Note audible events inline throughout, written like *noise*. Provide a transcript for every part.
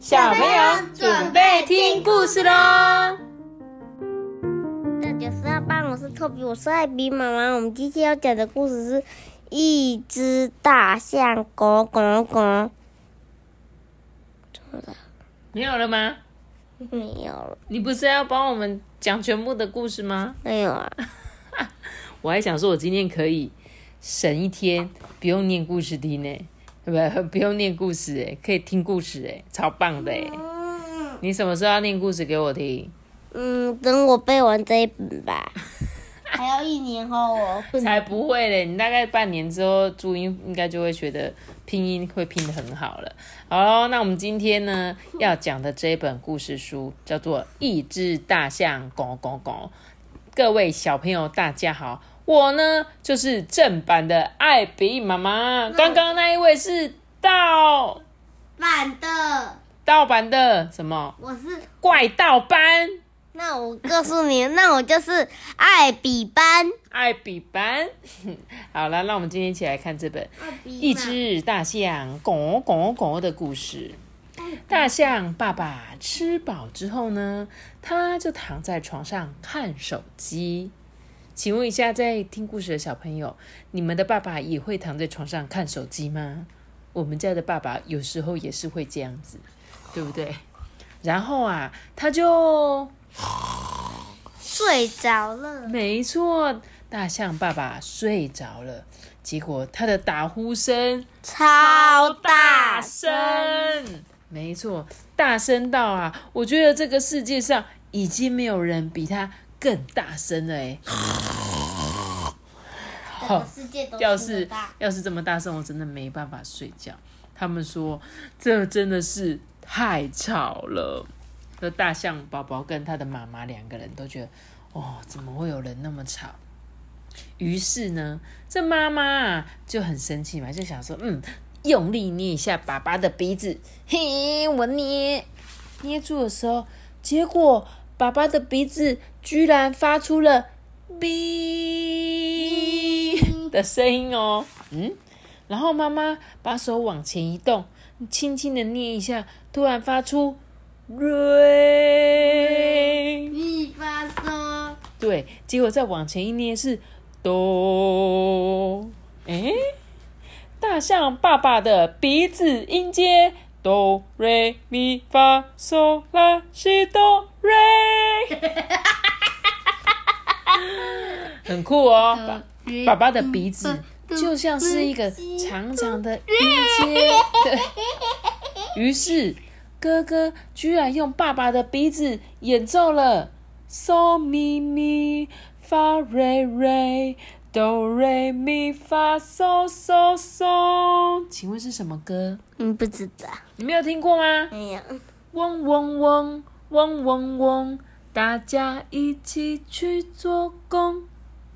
小朋友准备听故事喽！大家好，我是托比，我是艾比妈妈。我们今天要讲的故事是一只大象，狗狗狗。怎么了？没有了吗？没有了。你不是要帮我们讲全部的故事吗？没有啊。*laughs* 我还想说，我今天可以省一天，不用念故事听呢。不 *laughs* 不用念故事哎，可以听故事哎，超棒的哎！你什么时候要念故事给我听？嗯，等我背完这一本吧。*laughs* 还要一年后哦。才不会嘞！你大概半年之后注音应该就会觉得拼音会拼得很好了。好，那我们今天呢 *laughs* 要讲的这一本故事书叫做《一只大象狗狗狗》。各位小朋友，大家好。我呢，就是正版的艾比妈妈。刚刚那一位是盗版的，盗版的什么？我是怪盗班。那我告诉你，那我就是艾比班。艾比班。*laughs* 好了，那我们今天一起来看这本《一只大象拱拱拱》的故事。大象爸爸吃饱之后呢，他就躺在床上看手机。请问一下，在听故事的小朋友，你们的爸爸也会躺在床上看手机吗？我们家的爸爸有时候也是会这样子，对不对？然后啊，他就睡着了。没错，大象爸爸睡着了，结果他的打呼声超大声。没错，大声到啊，我觉得这个世界上已经没有人比他。更大声了哎！*laughs* 好，要是要是这么大声，我真的没办法睡觉。他们说这真的是太吵了。这大象宝宝跟他的妈妈两个人都觉得，哦，怎么会有人那么吵？于是呢，这妈妈啊就很生气嘛，就想说，嗯，用力捏一下爸爸的鼻子。嘿，我捏捏住的时候，结果。爸爸的鼻子居然发出了“哔”的声音哦，嗯，然后妈妈把手往前一动，轻轻的捏一下，突然发出“瑞。咪发嗦”，对，结果再往前一捏是“哆”，哎，大象爸爸的鼻子音阶。哆瑞咪发嗦拉西哆瑞，*laughs* 很酷哦！爸爸爸的鼻子就像是一个长长的音阶。于是哥哥居然用爸爸的鼻子演奏了嗦咪咪发瑞瑞。哆瑞咪发嗦嗦嗦，请问是什么歌？嗯，不知道。你没有听过吗？没有。嗡嗡嗡嗡嗡嗡，大家一起去做工。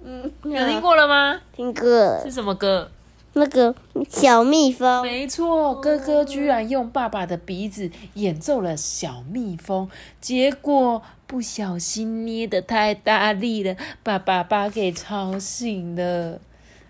嗯，有听过了吗？听过。是什么歌？那个小蜜蜂，没错，哥哥居然用爸爸的鼻子演奏了小蜜蜂，结果不小心捏的太大力了，把爸爸给吵醒了。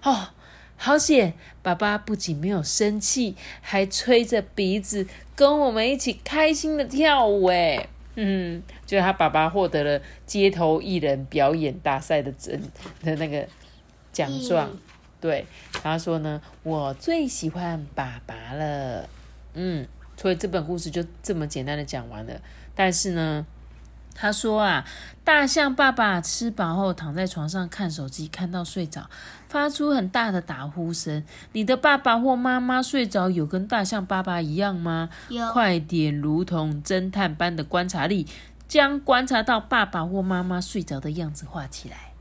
哦，好险！爸爸不仅没有生气，还吹着鼻子跟我们一起开心的跳舞。哎，嗯，就他爸爸获得了街头艺人表演大赛的真的那个奖状。对，他说呢，我最喜欢爸爸了。嗯，所以这本故事就这么简单的讲完了。但是呢，他说啊，大象爸爸吃饱后躺在床上看手机，看到睡着，发出很大的打呼声。你的爸爸或妈妈睡着有跟大象爸爸一样吗？有。快点，如同侦探般的观察力，将观察到爸爸或妈妈睡着的样子画起来。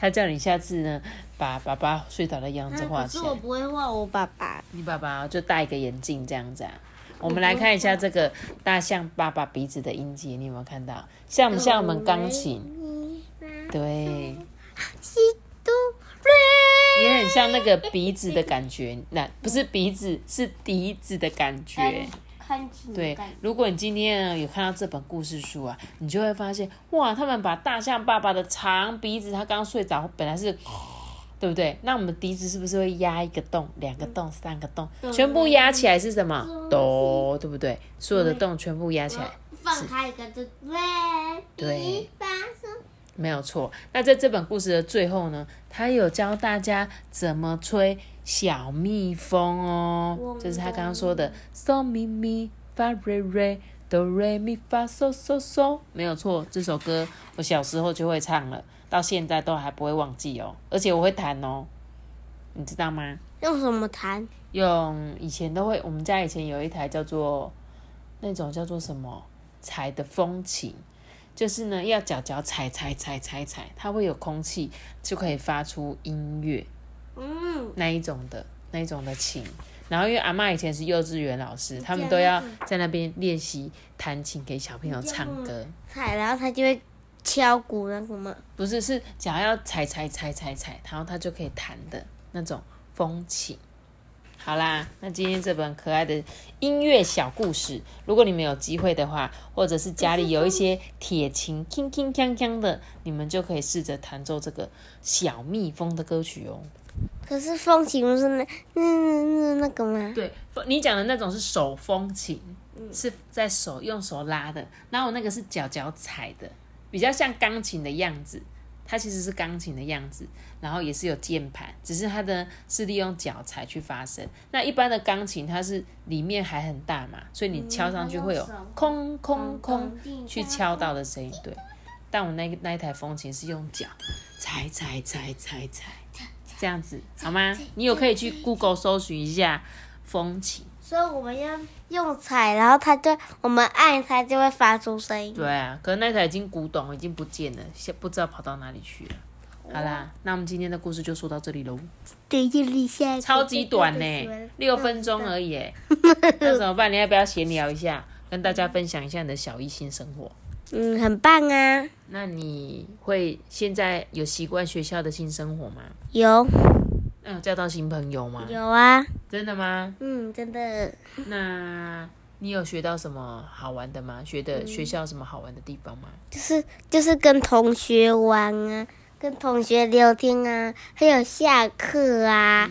有。他叫你下次呢，把爸爸睡着的样子画起来。可是我不会画我爸爸。你爸爸就戴一个眼镜这样子啊。我们来看一下这个大象爸爸鼻子的音节，你有没有看到？像不像我们钢琴？对。也很像那个鼻子的感觉，那不是鼻子，是笛子的感觉。对，如果你今天有看到这本故事书啊，你就会发现，哇，他们把大象爸爸的长鼻子，他刚睡着，本来是 *sniffs* 对不对？那我们鼻子是不是会压一个洞、两个洞、三个洞，全部压起来是什么？哆，对不对？所有的洞全部压起来，放开一个对对。没有错。那在这本故事的最后呢，他有教大家怎么吹小蜜蜂哦，就是他刚刚说的嗦咪咪发瑞瑞哆瑞咪发嗦嗦嗦，没有错。这首歌我小时候就会唱了，到现在都还不会忘记哦，而且我会弹哦，你知道吗？用什么弹？用以前都会，我们家以前有一台叫做那种叫做什么踩的风琴，就是呢要脚脚踩踩踩踩踩，它会有空气，就可以发出音乐嗯，那一种的那一种的琴。然后因为阿妈以前是幼稚园老师，他们都要在那边练习弹琴给小朋友唱歌，踩，然后他就会敲鼓那个吗？不是是只要踩踩踩踩踩，然后他就可以弹的那种风琴。好啦，那今天这本可爱的音乐小故事，如果你们有机会的话，或者是家里有一些铁琴，铿铿锵锵的，你们就可以试着弹奏这个小蜜蜂的歌曲哦。可是风琴不是那嗯那个吗？对，你讲的那种是手风琴，是在手用手拉的，然后那个是脚脚踩的，比较像钢琴的样子。它其实是钢琴的样子，然后也是有键盘，只是它的是利用脚踩去发声。那一般的钢琴它是里面还很大嘛，所以你敲上去会有空空空去敲到的声音。对，但我那个那一台风琴是用脚踩踩踩踩踩这样子，好吗？你有可以去 Google 搜寻一下风琴。所以我们要用踩，然后它就我们按它就会发出声音。对啊，可是那台已经古董，已经不见了，现不知道跑到哪里去了。好啦，那我们今天的故事就说到这里喽，等一下，超级短呢，六分钟而已耶。*laughs* 那怎么办？你要不要闲聊一下，跟大家分享一下你的小一新生活？嗯，很棒啊。那你会现在有习惯学校的新生活吗？有那有交到新朋友吗？有啊，真的吗？嗯，真的。那你有学到什么好玩的吗？学的学校什么好玩的地方吗？就是就是跟同学玩啊，跟同学聊天啊，还有下课啊。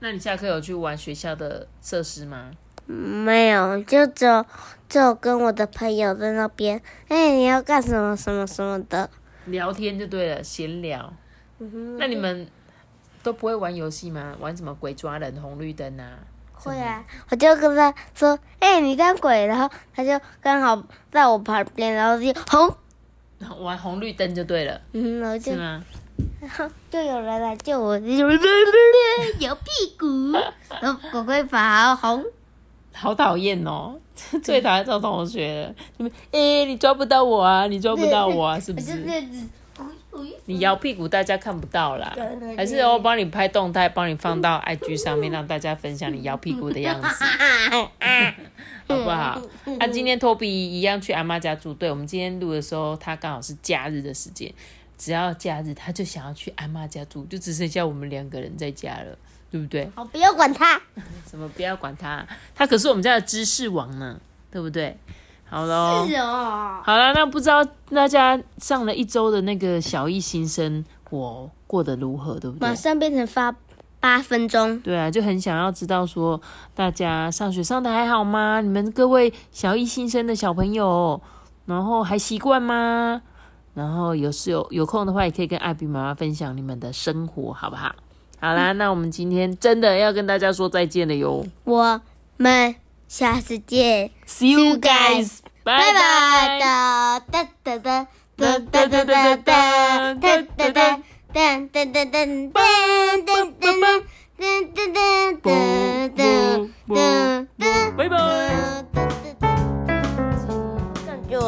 那你下课有去玩学校的设施吗？没有，就只有只有跟我的朋友在那边。哎，你要干什么什么什么的？聊天就对了，闲聊。嗯哼，那你们都不会玩游戏吗？玩什么鬼抓人、红绿灯啊？会啊，我就跟他说：“哎、你当鬼。”然后他就刚好在我旁边，然后就红，玩红绿灯就对了，嗯，然后就是吗？然 *laughs* 后就有人来救我，就 *laughs* 摇屁股，*laughs* 然后狗龟爬红，好讨厌哦！*laughs* 最讨厌这种同学了。你们，哎、你抓不到我啊！你抓不到我啊！是不？是你摇屁股，大家看不到啦。还是我帮你拍动态，帮你放到 IG 上面，让大家分享你摇屁股的样子，*laughs* 好不好？啊、今天托比一样去阿妈家住，对我们今天录的时候，他刚好是假日的时间，只要假日他就想要去阿妈家住，就只剩下我们两个人在家了，对不对？好，不要管他。*laughs* 什么不要管他，他可是我们家的知识王呢，对不对？好喽，是哦，好了，那不知道大家上了一周的那个小一新生我过得如何，对不对马？上变成发八分钟。对啊，就很想要知道说大家上学上的还好吗？你们各位小一新生的小朋友，然后还习惯吗？然后有时有有空的话，也可以跟艾比妈妈分享你们的生活，好不好？好啦，那我们今天真的要跟大家说再见了哟。我们下次见，，See you guys，拜拜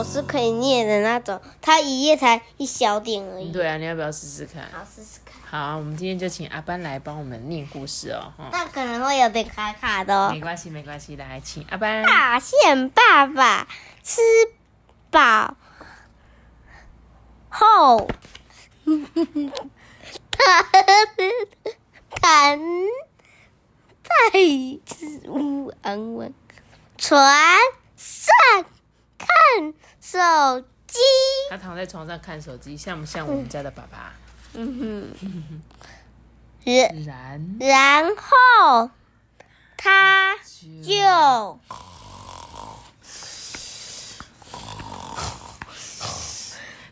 是可以念的那种，它一页才一小点而已。对啊，你要不要试试看？好，试试看。好，我们今天就请阿班来帮我们念故事哦。哈，但可能会有点卡卡的哦没。关系，没关系，来，请阿班。大象爸爸吃饱后，他躺在屋安稳床上看手机。他躺在床上看手机，像不像我们家的爸爸？嗯哼，然然然后他就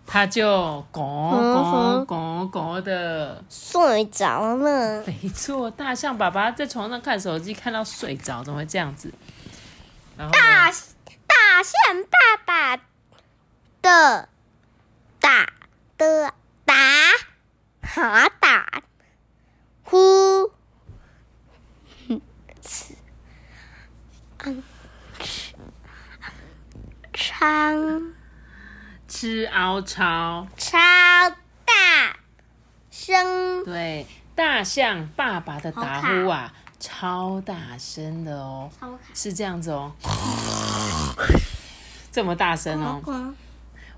他就咕咕咕咕的，睡着了。没错，大象爸爸在床上看手机，看到睡着，怎么会这样子？大大象爸爸的打的打哈打呼，嗯，超吃凹超，超大声，对，大象爸爸的打呼啊，超大声的哦，是这样子哦，这么大声哦。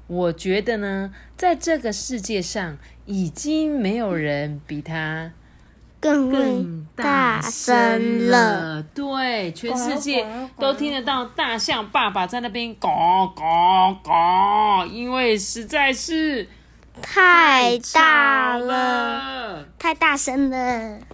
卡我觉得呢，在这个世界上，已经没有人比他更更大声声了。了。对，全世界都听得到大象爸爸在那边咕咕咕，因为实在是太大了，了。太大声了。